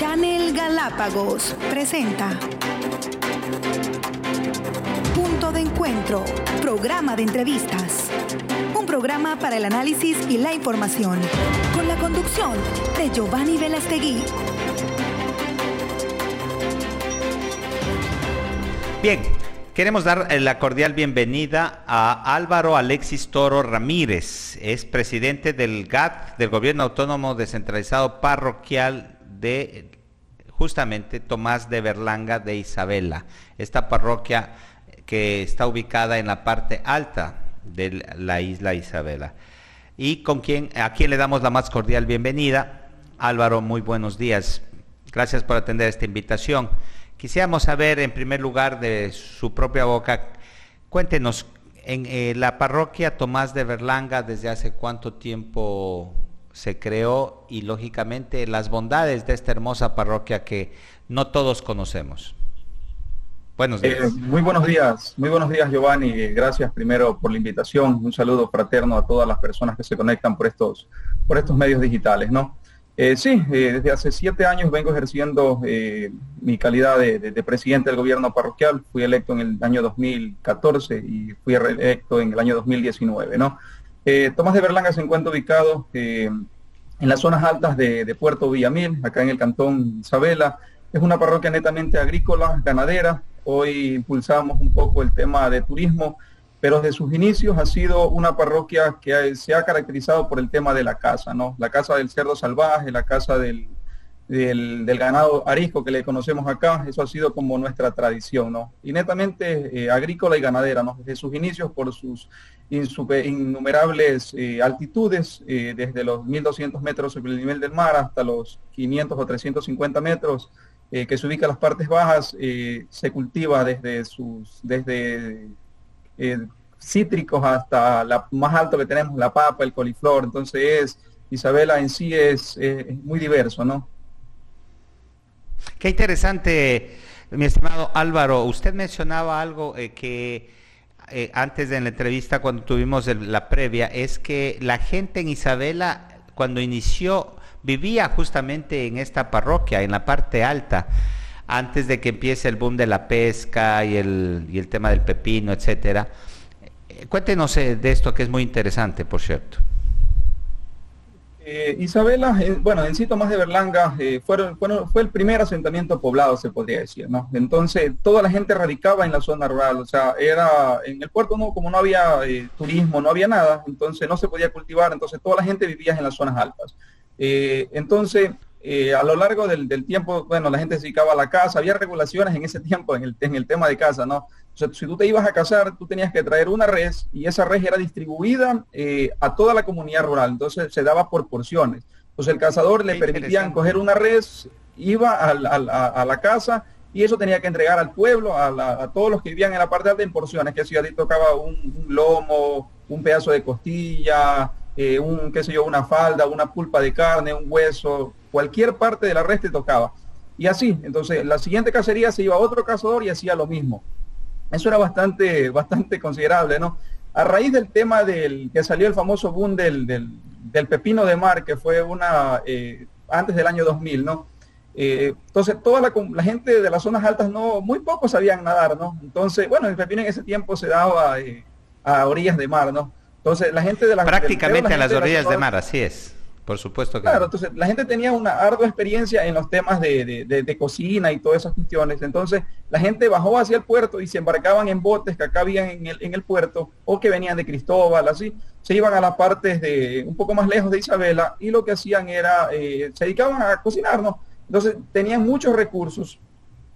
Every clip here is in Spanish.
Channel Galápagos presenta Punto de Encuentro, programa de entrevistas. Un programa para el análisis y la información, con la conducción de Giovanni Velastegui. Bien, queremos dar eh, la cordial bienvenida a Álvaro Alexis Toro Ramírez. Es presidente del GAT, del Gobierno Autónomo Descentralizado Parroquial de justamente Tomás de Berlanga de Isabela, esta parroquia que está ubicada en la parte alta de la isla Isabela. Y con quien, a quien le damos la más cordial bienvenida. Álvaro, muy buenos días. Gracias por atender esta invitación. Quisiéramos saber, en primer lugar, de su propia boca, cuéntenos, en eh, la parroquia Tomás de Berlanga, ¿desde hace cuánto tiempo se creó y lógicamente las bondades de esta hermosa parroquia que no todos conocemos. Buenos días. Eh, muy buenos días, muy buenos días Giovanni. Gracias primero por la invitación. Un saludo fraterno a todas las personas que se conectan por estos, por estos medios digitales, ¿no? Eh, sí, eh, desde hace siete años vengo ejerciendo mi calidad de, de, presidente del gobierno parroquial. Fui electo en el año 2014 y fui reelecto en el año 2019, ¿no? Eh, Tomás de Berlanga se encuentra ubicado eh, en las zonas altas de, Puerto Villamil, acá en el cantón Isabela. Es una parroquia netamente agrícola, ganadera. Hoy impulsamos un poco el tema de turismo, pero desde sus inicios ha sido una parroquia que se ha caracterizado por el tema de la caza, ¿no? La casa del cerdo salvaje, la casa del, del, ganado arisco que le conocemos acá, eso ha sido como nuestra tradición, ¿no? Y netamente eh, agrícola y ganadera, ¿no? Desde sus inicios por sus innumerables eh, altitudes, eh, desde los 1200 metros sobre el nivel del mar hasta los 500 o 350 metros, que se ubica en las partes bajas, se cultiva desde sus, desde cítricos hasta la más alto que tenemos, la papa, el coliflor, entonces es, Isabela en sí es, es muy diverso, ¿no? Qué interesante, mi estimado Álvaro. Usted mencionaba algo eh, que eh, antes de la entrevista, cuando tuvimos la previa, es que la gente en Isabela, cuando inició, vivía justamente en esta parroquia, en la parte alta, antes de que empiece el boom de la pesca y el, y el tema del pepino, etcétera. Eh, cuéntenos de esto que es muy interesante, por cierto. Eh, Isabela, eh, bueno, en sitio más de Berlanga eh, fueron, fue el primer asentamiento poblado, se podría decir, ¿no? Entonces, toda la gente radicaba en la zona rural, o sea, era, en el puerto no, como no había turismo, no había nada, entonces no se podía cultivar, entonces toda la gente vivía en las zonas altas. entonces, a lo largo del, tiempo, bueno, la gente se dedicaba a la casa, había regulaciones en ese tiempo en el, en el tema de casa, ¿no? Si tú te ibas a casar, tú tenías que traer una res y esa res era distribuida eh, a toda la comunidad rural, entonces se daba por porciones. Entonces el cazador le permitían coger una res, iba a, la casa y eso tenía que entregar al pueblo, a, todos los que vivían en la parte alta en porciones, que si a ti tocaba un, lomo, un pedazo de costilla, eh, un, qué sé yo, una falda, una pulpa de carne, un hueso, cualquier parte de la res te tocaba. Y así, entonces la siguiente cacería se iba a otro cazador y hacía lo mismo. Eso era bastante, bastante considerable, ¿no? A raíz del tema del que salió el famoso boom del, del, pepino de mar, que fue una eh, antes del año 2000, ¿no? Eh, entonces toda la, gente de las zonas altas no, muy pocos sabían nadar, ¿no? Entonces, bueno, el pepino en ese tiempo se daba eh, a orillas de mar, ¿no? Entonces la gente de las prácticamente a las orillas de mar, así es. Por supuesto que Claro, entonces la gente tenía una ardua experiencia en los temas de, cocina y todas esas cuestiones. Entonces la gente bajó hacia el puerto y se embarcaban en botes que acá habían en el, en el puerto o que venían de Cristóbal, así. Se iban a las partes de un poco más lejos de Isabela y lo que hacían era, eh, se dedicaban a cocinar, ¿no? Entonces tenían muchos recursos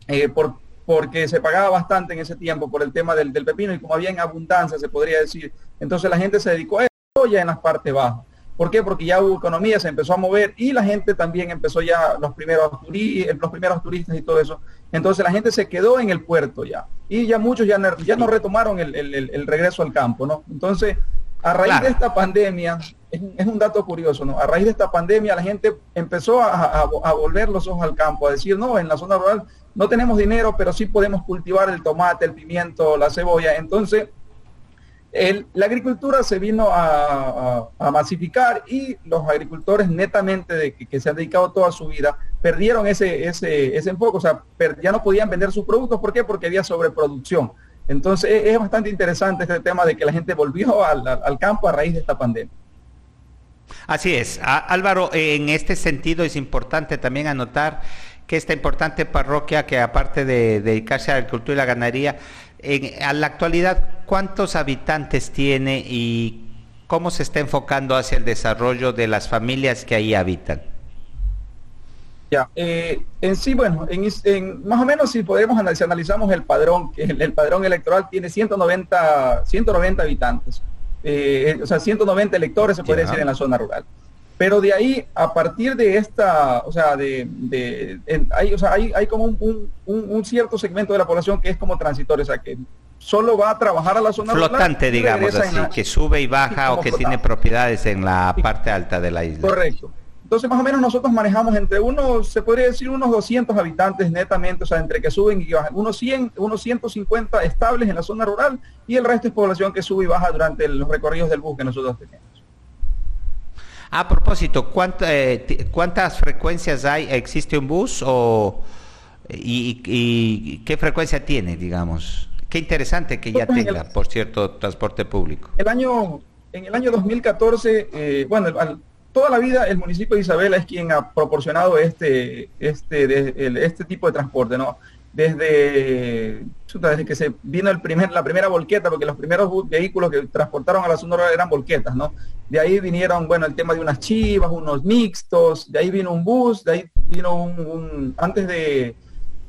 eh, por, porque se pagaba bastante en ese tiempo por el tema del, del pepino y como había en abundancia, se podría decir. Entonces la gente se dedicó a eso ya en las partes bajas. ¿Por qué? Porque ya hubo economía, se empezó a mover y la gente también empezó ya, los primeros, los primeros turistas y todo eso. Entonces la gente se quedó en el puerto ya. Y ya muchos ya, ya no retomaron el, regreso al campo, ¿no? Entonces, a raíz de esta pandemia, es, un dato curioso, ¿no? A raíz de esta pandemia la gente empezó a, volver los ojos al campo, a decir, no, en la zona rural no tenemos dinero, pero sí podemos cultivar el tomate, el pimiento, la cebolla. Entonces, la agricultura se vino a, masificar y los agricultores netamente de que, se han dedicado toda su vida perdieron ese, ese, enfoque, o sea, ya no podían vender sus productos. ¿Por qué? Porque había sobreproducción. Entonces es, bastante interesante este tema de que la gente volvió al, campo a raíz de esta pandemia. Así es. Álvaro, en este sentido es importante también anotar que esta importante parroquia que aparte de dedicarse a la agricultura y la ganadería, en, a la actualidad, ¿cuántos habitantes tiene y cómo se está enfocando hacia el desarrollo de las familias que ahí habitan? Ya, eh, en sí, bueno, en, más o menos si podemos analizar, analizamos el padrón, el, el padrón electoral tiene 190, 190 habitantes, eh, o sea, 190 electores se puede decir en la zona rural. Pero de ahí, a partir de esta, o sea, de, de hay, o sea, hay, hay como un, un, cierto segmento de la población que es como transitorio, o sea, que solo va a trabajar a la zona flotante, digamos así, que sube y baja o que tiene propiedades en la parte alta de la isla. Correcto. Entonces, más o menos nosotros manejamos entre unos, se podría decir, unos 200 habitantes netamente, o sea, entre que suben y bajan, unos 100, unos 150 estables en la zona rural y el resto es población que sube y baja durante los recorridos del bus que nosotros tenemos. A propósito, eh, ¿cuántas frecuencias hay? ¿Existe un bus o y, qué frecuencia tiene, digamos? Qué interesante que ya tenga, por cierto, transporte público. El año, en el año 2014, eh, bueno, toda la vida el municipio de Isabela es quien ha proporcionado este, este, este tipo de transporte, ¿no? desde, desde que se vino el primer, la primera volqueta, porque los primeros vehículos que transportaron a la zona eran volquetas, ¿no? De ahí vinieron, bueno, el tema de unas chivas, unos mixtos, de ahí vino un bus, de ahí vino un antes de,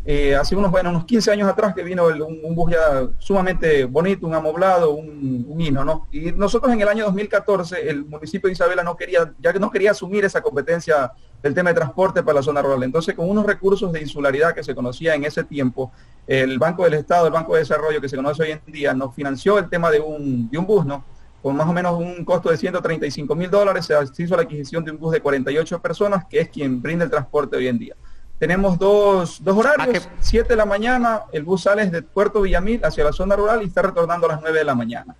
eh, hace unos, bueno, unos 15 años atrás que vino un, bus ya sumamente bonito, un amoblado, un, un, hino, ¿no? Y nosotros en el año 2014, el municipio de Isabela no quería, ya que no quería asumir esa competencia del tema de transporte para la zona rural. Entonces, con unos recursos de insularidad que se conocía en ese tiempo, el Banco del Estado, el Banco de Desarrollo que se conoce hoy en día, nos financió el tema de un, de un bus, ¿no? Con más o menos un costo de 135 mil dólares, se hizo la adquisición de un bus de 48 personas, que es quien brinda el transporte hoy en día. Tenemos dos, dos horarios, 7 de la mañana, el bus sale desde Puerto Villamil hacia la zona rural y está retornando a las 9 de la mañana.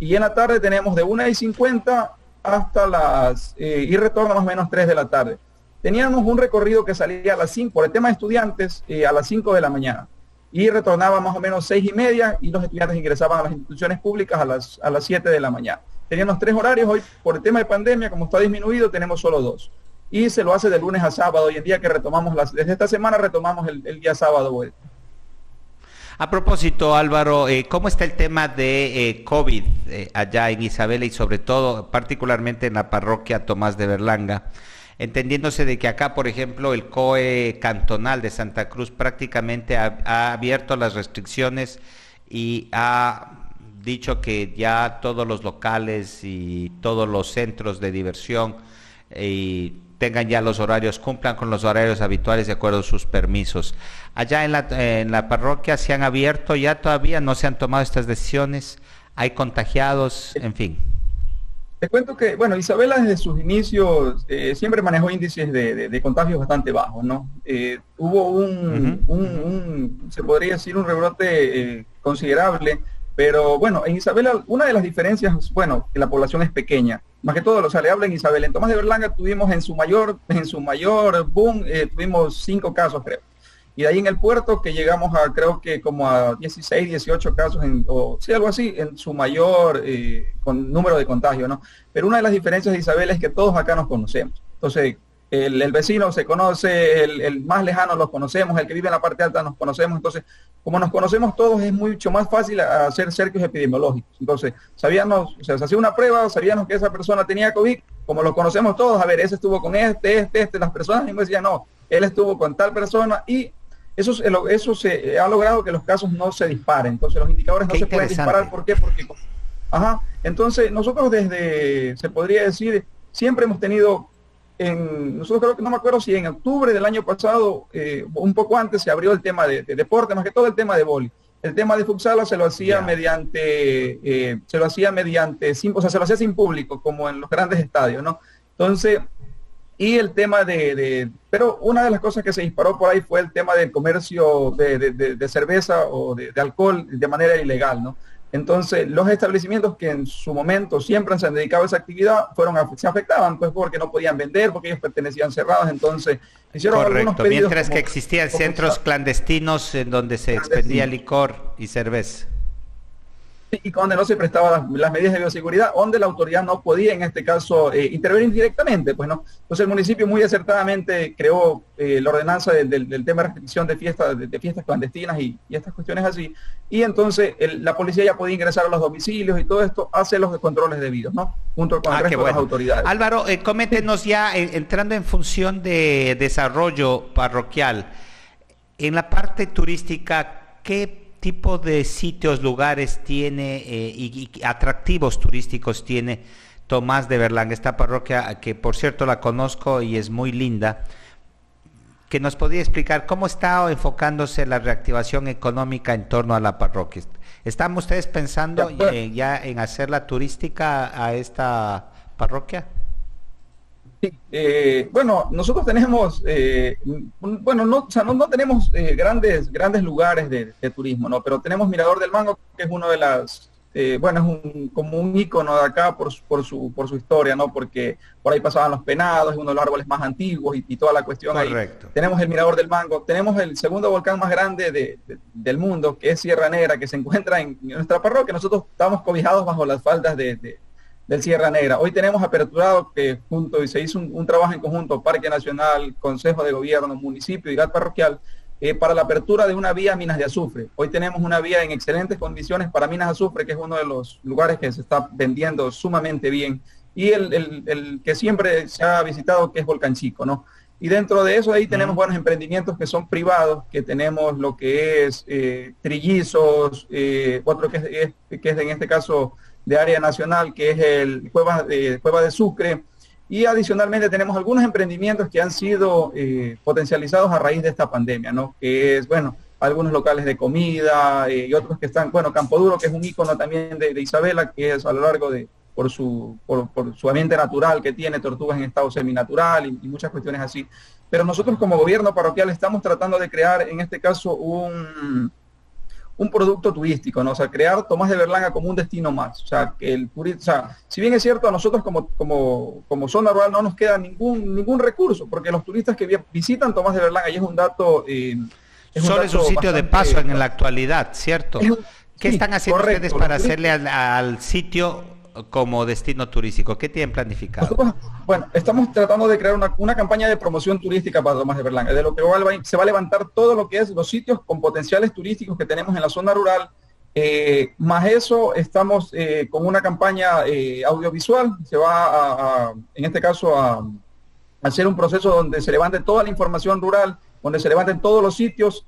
Y en la tarde tenemos de 1 y 50 hasta las, eh, y retorna más o menos 3 de la tarde. Teníamos un recorrido que salía a las 5, por el tema de estudiantes, eh, a las 5 de la mañana. Y retornaba más o menos 6 y media y los estudiantes ingresaban a las instituciones públicas a las, a las 7 de la mañana. Teníamos tres horarios, hoy por el tema de pandemia, como está disminuido, tenemos solo dos y se lo hace de lunes a sábado. Hoy en día que retomamos las, desde esta semana retomamos el, día sábado vuelta. A propósito, Álvaro, eh, ¿cómo está el tema de eh, COVID allá en Isabela y sobre todo, particularmente en la parroquia Tomás de Berlanga? Entendiéndose de que acá, por ejemplo, el COE cantonal de Santa Cruz prácticamente ha abierto las restricciones y ha dicho que ya todos los locales y todos los centros de diversión y tengan ya los horarios, cumplan con los horarios habituales de acuerdo a sus permisos. Allá en la, en la parroquia se han abierto, ya todavía no se han tomado estas decisiones, hay contagiados, en fin. Te cuento que, bueno, Isabela desde sus inicios eh, siempre manejó índices de, de, contagios bastante bajos, ¿no? Eh, hubo un, un, se podría decir, un rebrote eh, considerable pero bueno, en Isabela, una de las diferencias, bueno, que la población es pequeña, más que todo, o sea, le habla en Isabela. En Tomás de Berlanga tuvimos en su mayor, en su mayor boom, tuvimos cinco casos, creo. Y de ahí en el puerto que llegamos a, creo que como a 16, 18 casos, en, o sí, algo así, en su mayor eh, con número de contagio, ¿no? Pero una de las diferencias de Isabela es que todos acá nos conocemos. Entonces, el, vecino se conoce, el, más lejano los conocemos, el que vive en la parte alta nos conocemos, entonces como nos conocemos todos es mucho más fácil hacer cercos epidemiológicos. Entonces, sabíamos, o sea, se hacía una prueba, sabíamos que esa persona tenía COVID, como los conocemos todos, a ver, ese estuvo con este, este, este, las personas mismo decían, no, él estuvo con tal persona y eso, eso se ha logrado que los casos no se disparen, entonces los indicadores no se pueden disparar, ¿por qué? Porque, ajá, entonces nosotros desde, se podría decir, siempre hemos tenido nosotros creo que no me acuerdo si en octubre del año pasado, eh, un poco antes, se abrió el tema de, deporte, más que todo el tema de boli. El tema de futsal se lo hacía mediante, eh, se lo hacía mediante, sin, o sea, se lo hacía sin público, como en los grandes estadios, ¿no? Entonces, y el tema de, pero una de las cosas que se disparó por ahí fue el tema del comercio de, cerveza o de, alcohol de manera ilegal, ¿no? Entonces, los establecimientos que en su momento siempre se han dedicado a esa actividad fueron se afectaban pues porque no podían vender, porque ellos pertenecían cerrados, entonces hicieron algunos pedidos mientras que existían centros clandestinos en donde se expendía licor y cerveza y donde no se prestaban las, medidas de bioseguridad, donde la autoridad no podía en este caso eh, intervenir directamente, pues no. Entonces el municipio muy acertadamente creó eh, la ordenanza del, tema de restricción de fiestas, de, fiestas clandestinas y, estas cuestiones así, y entonces la policía ya podía ingresar a los domicilios y todo esto, hace los controles debidos, ¿no? Junto con el ah, resto de las autoridades. Álvaro, eh, coméntenos ya, entrando en función de desarrollo parroquial, en la parte turística, ¿qué tipo de sitios, lugares tiene eh, y, atractivos turísticos tiene Tomás de Berlanga, esta parroquia que por cierto la conozco y es muy linda, que nos podría explicar cómo está enfocándose la reactivación económica en torno a la parroquia. ¿Están ustedes pensando ya en hacerla turística a esta parroquia? Eh, bueno, nosotros tenemos, eh, bueno, no, o sea, no, tenemos eh, grandes, grandes lugares de, turismo, ¿no? Pero tenemos Mirador del Mango, que es uno de las, bueno, es un, como un ícono de acá por, por, su, por su historia, ¿no? Porque por ahí pasaban los penados, es uno de los árboles más antiguos y, toda la cuestión Correcto. Tenemos el Mirador del Mango, tenemos el segundo volcán más grande del mundo, que es Sierra Negra, que se encuentra en, nuestra parroquia. Nosotros estamos cobijados bajo las faldas de del Sierra Negra. Hoy tenemos aperturado que junto y se hizo un, trabajo en conjunto Parque Nacional, Consejo de Gobierno, municipio y GAT parroquial eh, para la apertura de una vía Minas de Azufre. Hoy tenemos una vía en excelentes condiciones para Minas de Azufre, que es uno de los lugares que se está vendiendo sumamente bien. Y el, que siempre se ha visitado, que es Volcán Chico, ¿no? Y dentro de eso ahí tenemos buenos emprendimientos que son privados, que tenemos lo que es eh, trillizos, eh, otro que es, que es en este caso de área nacional, que es el Cueva de, Cueva de Sucre. Y adicionalmente tenemos algunos emprendimientos que han sido eh, potencializados a raíz de esta pandemia, ¿no? Que es, bueno, algunos locales de comida eh, y otros que están, bueno, Campo Duro, que es un icono también de, Isabela, que es a lo largo de, por su, por, su ambiente natural que tiene, tortugas en estado seminatural y muchas cuestiones así. Pero nosotros como gobierno parroquial estamos tratando de crear, en este caso, un, un producto turístico, ¿no? O sea, crear Tomás de Berlanga como un destino más. O sea, que el o sea, si bien es cierto, a nosotros como, como, como zona rural no nos queda ningún, ningún recurso, porque los turistas que visitan Tomás de Berlanga, y es un dato... Eh, es Solo es un sitio de paso en la actualidad, ¿cierto? ¿Qué están haciendo ustedes para hacerle al sitio como destino turístico? ¿Qué tienen planificado? bueno, estamos tratando de crear una, campaña de promoción turística para Tomás de Berlanga, de lo que se va a levantar todo lo que es los sitios con potenciales turísticos que tenemos en la zona rural. Eh, más eso, estamos eh, con una campaña eh, audiovisual, se va a, en este caso, a, hacer un proceso donde se levante toda la información rural, donde se levanten todos los sitios,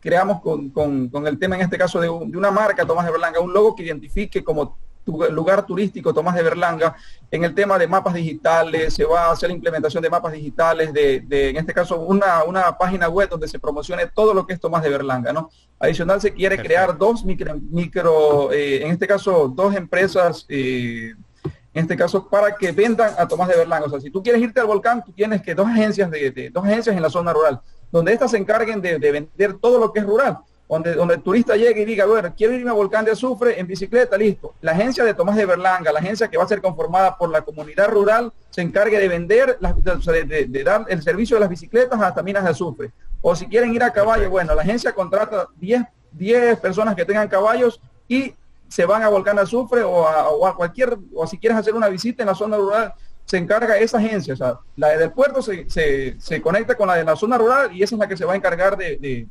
creamos con, el tema en este caso de, de, una marca, Tomás de Berlanga, un logo que identifique como lugar turístico Tomás de Berlanga, en el tema de mapas digitales, se va a hacer la implementación de mapas digitales, de, en este caso una, una, página web donde se promocione todo lo que es Tomás de Berlanga, ¿no? Adicional se quiere crear dos micro, micro eh, en este caso dos empresas, eh, en este caso para que vendan a Tomás de Berlanga. O sea, si tú quieres irte al volcán, tú tienes que dos agencias de, dos agencias en la zona rural, donde estas se encarguen de, de vender todo lo que es rural donde, donde el turista llegue y diga, bueno, quiero irme a Volcán de Azufre en bicicleta, listo. La agencia de Tomás de Berlanga, la agencia que va a ser conformada por la comunidad rural, se encargue de vender, de, dar el servicio de las bicicletas hasta Minas de Azufre. O si quieren ir a caballo, bueno, la agencia contrata 10, 10 personas que tengan caballos y se van a Volcán de Azufre o a, cualquier, o si quieres hacer una visita en la zona rural, se encarga esa agencia. O sea, la del puerto se, se, conecta con la de la zona rural y esa es la que se va a encargar de de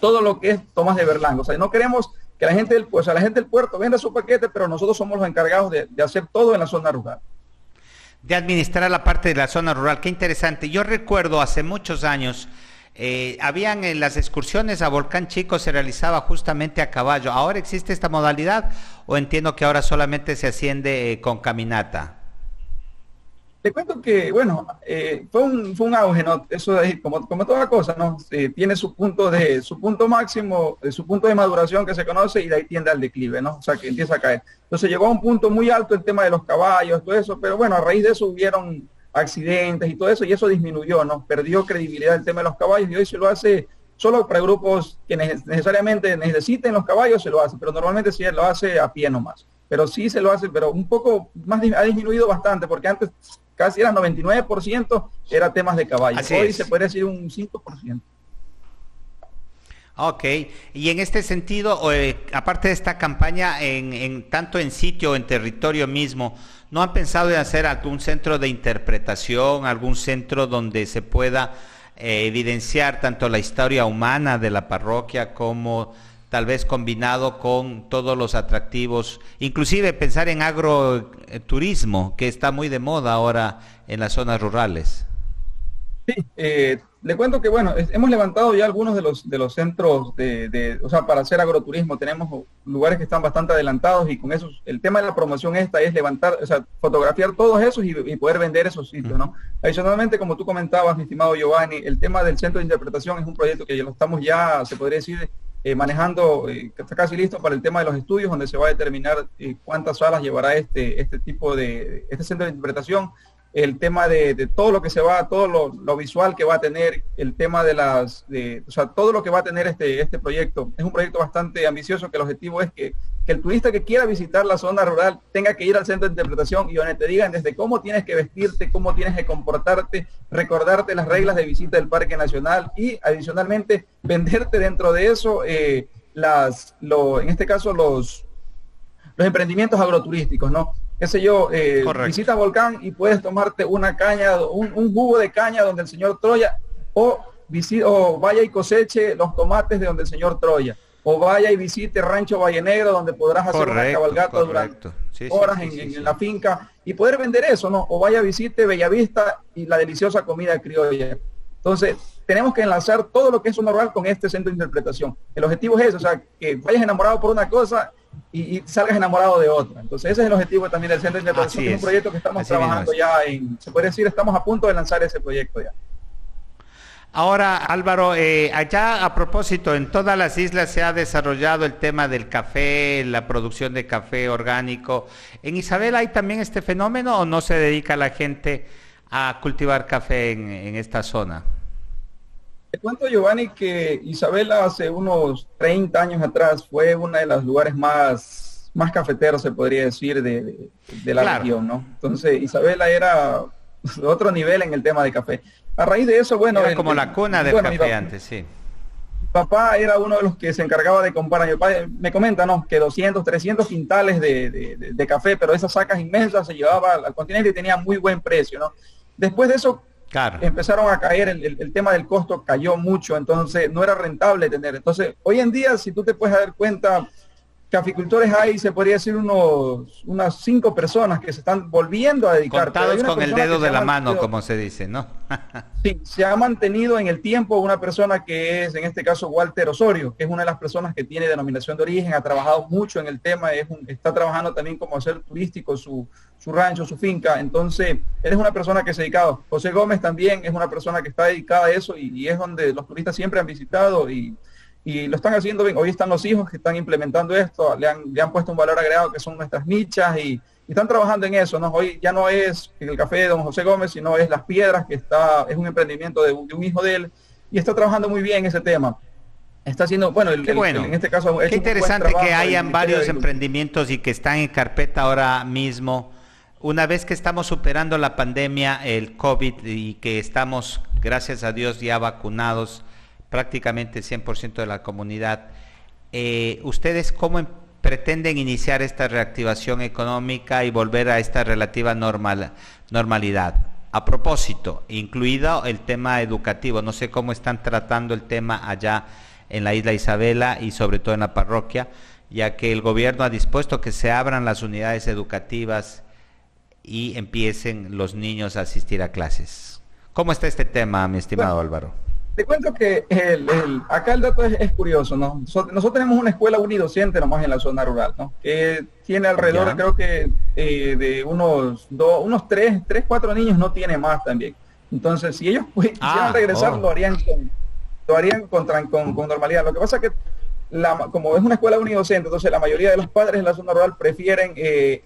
todo lo que es Tomás de Berlanga. O sea, no queremos que la gente del, pues, la gente del puerto venda su paquete, pero nosotros somos los encargados de, hacer todo en la zona rural. De administrar la parte de la zona rural. Qué interesante. Yo recuerdo hace muchos años, eh, habían en las excursiones a Volcán Chico se realizaba justamente a caballo. ¿Ahora existe esta modalidad o entiendo que ahora solamente se asciende eh, con caminata? Te cuento que, bueno, eh, fue, un, fue un auge, ¿no? Eso es como, como toda cosa, ¿no? Tiene su punto de, su punto máximo, su punto de maduración que se conoce y de ahí tiende al declive, ¿no? O sea, que empieza a caer. Entonces llegó a un punto muy alto el tema de los caballos, todo eso, pero bueno, a raíz de eso hubieron accidentes y todo eso y eso disminuyó, ¿no? Perdió credibilidad el tema de los caballos y hoy se lo hace solo para grupos que necesariamente necesiten los caballos se lo hace, pero normalmente sí lo hace a pie nomás. Pero sí se lo hace, pero un poco más ha disminuido bastante, porque antes casi era 99% era temas de caballos. Hoy se puede decir un 5%. Ok, y en este sentido, eh, aparte de esta campaña, en, tanto en sitio o en territorio mismo, ¿no han pensado en hacer algún centro de interpretación, algún centro donde se pueda eh, evidenciar tanto la historia humana de la parroquia como tal vez combinado con todos los atractivos, inclusive pensar en agroturismo, que está muy de moda ahora en las zonas rurales? Sí, eh, le cuento que bueno, hemos levantado ya algunos de los de los centros de, o sea, para hacer agroturismo. Tenemos lugares que están bastante adelantados y con eso el tema de la promoción esta es levantar, o sea, fotografiar todos esos y, poder vender esos sitios, ¿no? Adicionalmente, como tú comentabas, mi estimado Giovanni, el tema del centro de interpretación es un proyecto que ya lo estamos ya, se podría decir, eh, manejando, eh, está casi listo para el tema de los estudios, donde se va a determinar eh, cuántas salas llevará este, este tipo de, este centro de interpretación el tema de, todo lo que se va, todo lo, visual que va a tener, el tema de las, de, o sea, todo lo que va a tener este, este proyecto. Es un proyecto bastante ambicioso que el objetivo es que, el turista que quiera visitar la zona rural tenga que ir al centro de interpretación y donde te digan desde cómo tienes que vestirte, cómo tienes que comportarte, recordarte las reglas de visita del Parque Nacional y adicionalmente venderte dentro de eso eh, las, lo, en este caso los, los emprendimientos agroturísticos, ¿no? Qué sé yo, eh, visita Volcán y puedes tomarte una caña, un, jugo de caña donde el señor Troya, o, o vaya y coseche los tomates de donde el señor Troya, o vaya y visite Rancho Valle Negro donde podrás hacer una cabalgata durante horas en, la finca y poder vender eso, ¿no? O vaya y visite Bellavista y la deliciosa comida criolla. Entonces, tenemos que enlazar todo lo que es un normal con este centro de interpretación. El objetivo es eso, o sea, que vayas enamorado por una cosa y, salgas enamorado de otra. Entonces ese es el objetivo también del Centro de Interpretación, es. un proyecto que estamos trabajando ya en, se puede decir, estamos a punto de lanzar ese proyecto ya. Ahora, Álvaro, eh, allá a propósito, en todas las islas se ha desarrollado el tema del café, la producción de café orgánico. ¿En Isabel hay también este fenómeno o no se dedica la gente a cultivar café en esta zona? Te cuento, Giovanni, que Isabela hace unos 30 años atrás fue uno de los lugares más, más cafeteros, se podría decir, de, la región, ¿no? Entonces, Isabela era otro nivel en el tema de café. A raíz de eso, bueno... Era como la cuna del café antes, sí. papá era uno de los que se encargaba de comprar. Mi papá me comenta, ¿no? Que 200, 300 quintales de, de café, pero esas sacas inmensas se llevaba al continente y tenía muy buen precio, ¿no? Después de eso Empezaron a caer, el, tema del costo cayó mucho, entonces no era rentable tener. Entonces, hoy en día, si tú te puedes dar cuenta, caficultores hay, se podría decir, unos, unas cinco personas que se están volviendo a dedicar. Contados con el dedo de la mano, como se dice, ¿no? sí, se ha mantenido en el tiempo una persona que es, en este caso, Walter Osorio, que es una de las personas que tiene denominación de origen, ha trabajado mucho en el tema, es está trabajando también como hacer turístico su, su rancho, su finca. Entonces, él es una persona que se ha dedicado. José Gómez también es una persona que está dedicada a eso y, y es donde los turistas siempre han visitado y y lo están haciendo bien. Hoy están los hijos que están implementando esto, le han, le han puesto un valor agregado que son nuestras nichas y, están trabajando en eso. ¿no? Hoy ya no es el café de don José Gómez, sino es Las Piedras, que está, es un emprendimiento de, un hijo de él y está trabajando muy bien ese tema. Está haciendo, bueno, el, bueno. en este caso... Qué interesante que hayan varios emprendimientos y que están en carpeta ahora mismo. Una vez que estamos superando la pandemia, el COVID, y que estamos, gracias a Dios, ya vacunados, prácticamente 100% de la comunidad. Eh, ¿Ustedes cómo em, pretenden iniciar esta reactivación económica y volver a esta relativa normal, normalidad? A propósito, incluido el tema educativo, no sé cómo están tratando el tema allá en la isla Isabela y sobre todo en la parroquia, ya que el gobierno ha dispuesto que se abran las unidades educativas y empiecen los niños a asistir a clases. ¿Cómo está este tema, mi estimado Álvaro? Te cuento que el, acá el dato es, curioso, ¿no? Nosotros, tenemos una escuela unidocente nomás en la zona rural, ¿no? Que tiene alrededor, creo que eh, de unos dos, unos tres, tres, cuatro niños, no tiene más también. Entonces, si ellos pues, quisieran ah, regresar, oh. lo harían con, lo harían con, con, normalidad. Lo que pasa es que la, como es una escuela unidocente, entonces la mayoría de los padres en la zona rural prefieren eh,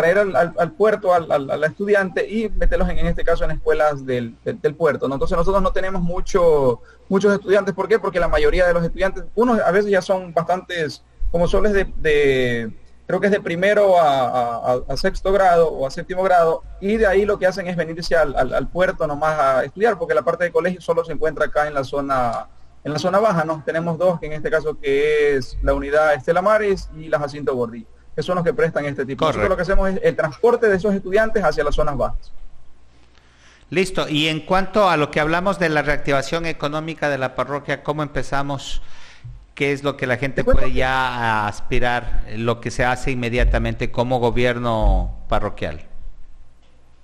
traer al, puerto al, estudiante y meterlos en, este caso en escuelas del, puerto. ¿no? Entonces nosotros no tenemos mucho, muchos estudiantes. ¿Por qué? Porque la mayoría de los estudiantes, unos a veces ya son bastantes, como soles de, creo que es de primero a, sexto grado o a séptimo grado, y de ahí lo que hacen es venirse al, al, puerto nomás a estudiar, porque la parte de colegio solo se encuentra acá en la zona en la zona baja, ¿no? Tenemos dos, que en este caso que es la unidad Estela Maris y la Jacinto Gordillo que son los que prestan este tipo. Nosotros lo que hacemos es el transporte de esos estudiantes hacia las zonas bajas. Listo. Y en cuanto a lo que hablamos de la reactivación económica de la parroquia, ¿cómo empezamos? ¿Qué es lo que la gente puede ya aspirar, lo que se hace inmediatamente como gobierno parroquial?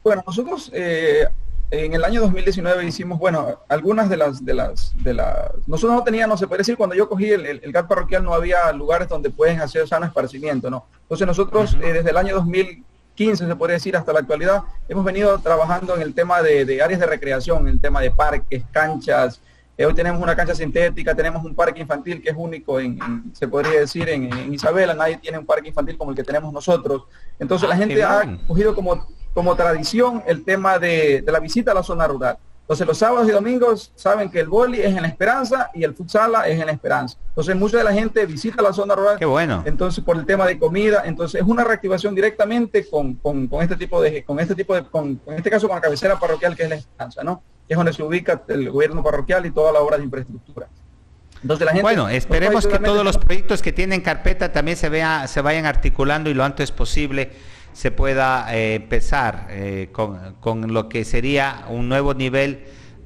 Bueno, nosotros eh, en el año 2019 hicimos, bueno, algunas de las, de las, de las, nosotros no teníamos, se puede decir, cuando yo cogí el, el, GAT parroquial no había lugares donde pueden hacer sano esparcimiento, ¿no? Entonces nosotros eh, desde el año 2015, se puede decir, hasta la actualidad, hemos venido trabajando en el tema de, áreas de recreación, en el tema de parques, canchas, eh, hoy tenemos una cancha sintética, tenemos un parque infantil que es único, en, se podría decir, en, Isabela, nadie tiene un parque infantil como el que tenemos nosotros. Entonces la ah, gente ha cogido como como tradición el tema de, la visita a la zona rural. Entonces los sábados y domingos saben que el boli es en la esperanza y el futsala es en la esperanza. Entonces mucha de la gente visita la zona rural. Qué bueno. Entonces por el tema de comida, entonces es una reactivación directamente con, este tipo de, con este tipo de, con, en este caso con la cabecera parroquial que es la esperanza, ¿no? Que es donde se ubica el gobierno parroquial y toda la obra de infraestructura. Entonces, la gente bueno, esperemos que todos los proyectos que tienen carpeta también se vea, se vayan articulando y lo antes posible se pueda eh, empezar eh, con, lo que sería un nuevo nivel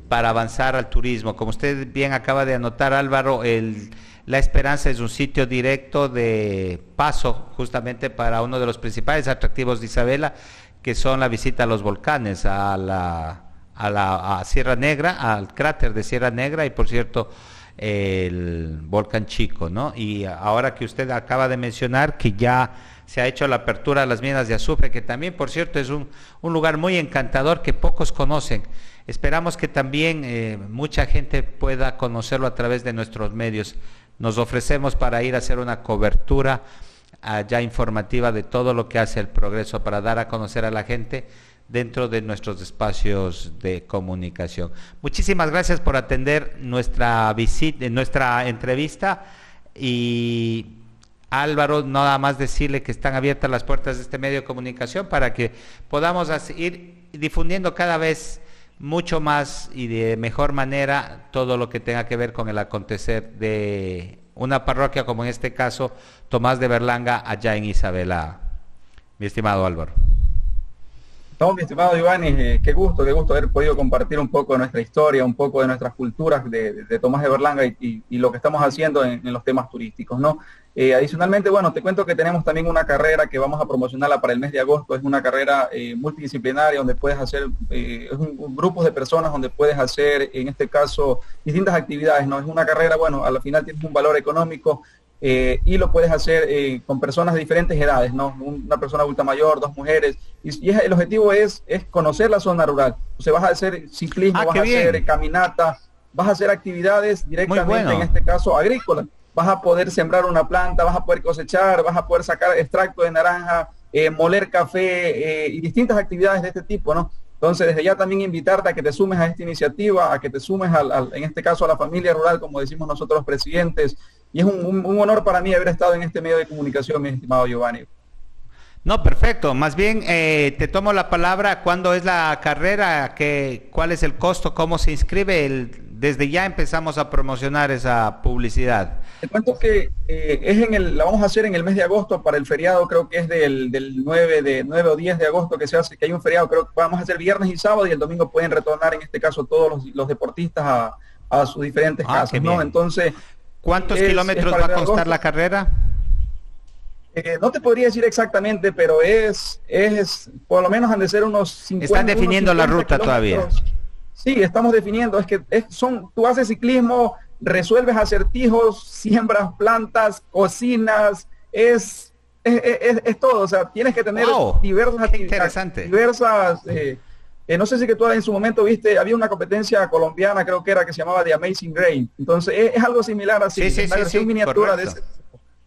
para avanzar al turismo. Como usted bien acaba de anotar, Álvaro, el, La Esperanza es un sitio directo de paso justamente para uno de los principales atractivos de Isabela, que son la visita a los volcanes, a la, a la Sierra Negra, al cráter de Sierra Negra y por cierto el volcán chico, ¿no? Y ahora que usted acaba de mencionar que ya se ha hecho la apertura a las minas de azufre, que también, por cierto, es un, lugar muy encantador que pocos conocen. Esperamos que también eh, mucha gente pueda conocerlo a través de nuestros medios. Nos ofrecemos para ir a hacer una cobertura ah, ya informativa de todo lo que hace el progreso para dar a conocer a la gente dentro de nuestros espacios de comunicación. Muchísimas gracias por atender nuestra visita, nuestra entrevista y Álvaro, nada más decirle que están abiertas las puertas de este medio de comunicación para que podamos ir difundiendo cada vez mucho más y de mejor manera todo lo que tenga que ver con el acontecer de una parroquia como en este caso Tomás de Berlanga allá en Isabela. Mi estimado Álvaro. No, mi estimado Giovanni, eh, qué gusto, qué gusto haber podido compartir un poco de nuestra historia, un poco de nuestras culturas de, Tomás de Berlanga y, lo que estamos haciendo en, los temas turísticos, ¿no? Eh, adicionalmente, bueno, te cuento que tenemos también una carrera que vamos a promocionarla para el mes de agosto. Es una carrera eh, multidisciplinaria donde puedes hacer es un, de personas donde puedes hacer, en este caso, distintas actividades, ¿no? Es una carrera, bueno, a la final tienes un valor económico eh, y lo puedes hacer eh, con personas de diferentes edades, ¿no? Una persona adulta mayor, dos mujeres, y, el objetivo es, es conocer la zona rural. O sea, vas a hacer ciclismo, ah, vas a hacer caminata, vas a hacer actividades directamente, en este caso, agrícolas. Vas a poder sembrar una planta, vas a poder cosechar, vas a poder sacar extracto de naranja, eh, moler café y distintas actividades de este tipo, ¿no? Entonces, desde ya también invitarte a que te sumes a esta iniciativa, a que te sumes, al, en este caso, a la familia rural, como decimos nosotros los presidentes, y es un, honor para mí haber estado en este medio de comunicación, mi estimado Giovanni. No, perfecto. Más bien, eh, te tomo la palabra. ¿Cuándo es la carrera? ¿Qué, ¿Cuál es el costo? ¿Cómo se inscribe? El, desde ya empezamos a promocionar esa publicidad. Te cuento que eh, es en el, la vamos a hacer en el mes de agosto para el feriado, creo que es del, del 9, de, 9 o 10 de agosto que se hace, que hay un feriado, creo que vamos a hacer viernes y sábado y el domingo pueden retornar en este caso todos los, deportistas a, a sus diferentes ah, casas, ¿no? Entonces, ¿Cuántos kilómetros va a costar la carrera? Eh, no te podría decir exactamente, pero es, es por lo menos han de ser unos 50. Están definiendo la ruta todavía. Sí, estamos definiendo. Es que son, tú haces ciclismo, resuelves acertijos, siembras plantas, cocinas, es, es, todo. O sea, tienes que tener diversas actividades, diversas. Eh, eh, no sé si que tú en su momento viste, había una competencia colombiana, creo que era, que se llamaba The Amazing Grain. Entonces, es, algo similar así, sí, sí, sí, miniatura de ese.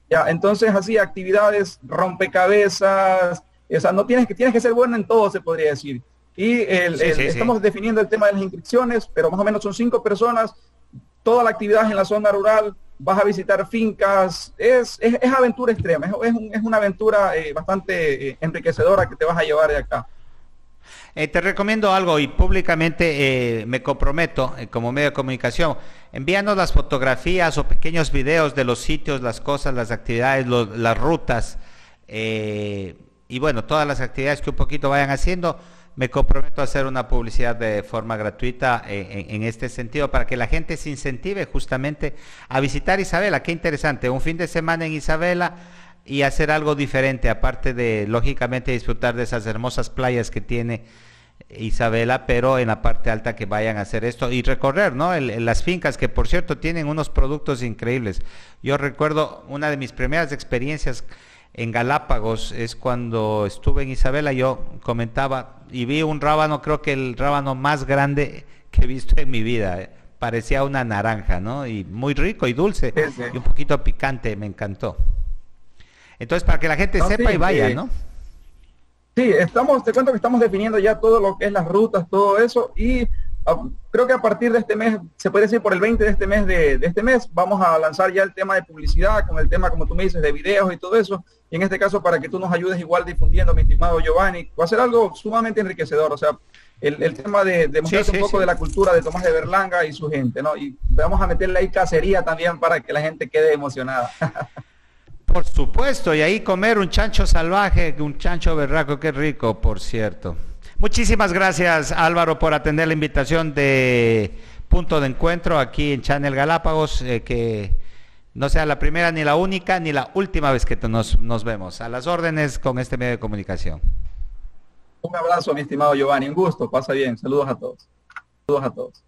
Ya, entonces así actividades, rompecabezas, O sea, no tienes que, tienes que ser bueno en todo, se podría decir. Y estamos definiendo el tema de las inscripciones, pero más o menos son cinco personas, toda la actividad en la zona rural, vas a visitar fincas, es, es, aventura extrema, es, es una aventura eh, bastante eh, enriquecedora que te vas a llevar de acá. Eh, te recomiendo algo y públicamente me comprometo como medio de comunicación. Envíanos las fotografías o pequeños videos de los sitios, las cosas, las actividades, las rutas y bueno, todas las actividades que un poquito vayan haciendo me comprometo a hacer una publicidad de forma gratuita eh, en, este sentido para que la gente se incentive justamente a visitar Isabela. Qué interesante, un fin de semana en Isabela y hacer algo diferente, aparte de, lógicamente, disfrutar de esas hermosas playas que tiene Isabela, pero en la parte alta que vayan a hacer esto y recorrer, ¿no? las fincas que, por cierto, tienen unos productos increíbles. Yo recuerdo una de mis primeras experiencias en Galápagos es cuando estuve en Isabela, yo comentaba y vi un rábano, creo que el rábano más grande que he visto en mi vida. Parecía una naranja, ¿no? Y muy rico y dulce y un poquito picante, me encantó. Entonces, para que la gente sepa y vaya, ¿no? Sí, estamos, te cuento que estamos definiendo ya todo lo que es las rutas, todo eso, y Ah, creo que a partir de este mes, se puede decir por el 20 de este mes de, este mes, vamos a lanzar ya el tema de publicidad, con el tema, como tú me dices, de videos y todo eso. Y en este caso, para que tú nos ayudes igual difundiendo, mi estimado Giovanni, va a ser algo sumamente enriquecedor. O sea, el, tema de, de un poco de la cultura de Tomás de Berlanga y su gente, ¿no? Y vamos a meterle ahí cacería también para que la gente quede emocionada. Por supuesto, y ahí comer un chancho salvaje, un chancho berraco, qué rico, por cierto. Muchísimas gracias Álvaro por atender la invitación de Punto de Encuentro aquí en Channel Galápagos, eh, que no sea la primera ni la única ni la última vez que nos, nos vemos. A las órdenes con este medio de comunicación. Un abrazo, mi estimado Giovanni, un gusto, pasa bien, saludos a todos. Saludos a todos.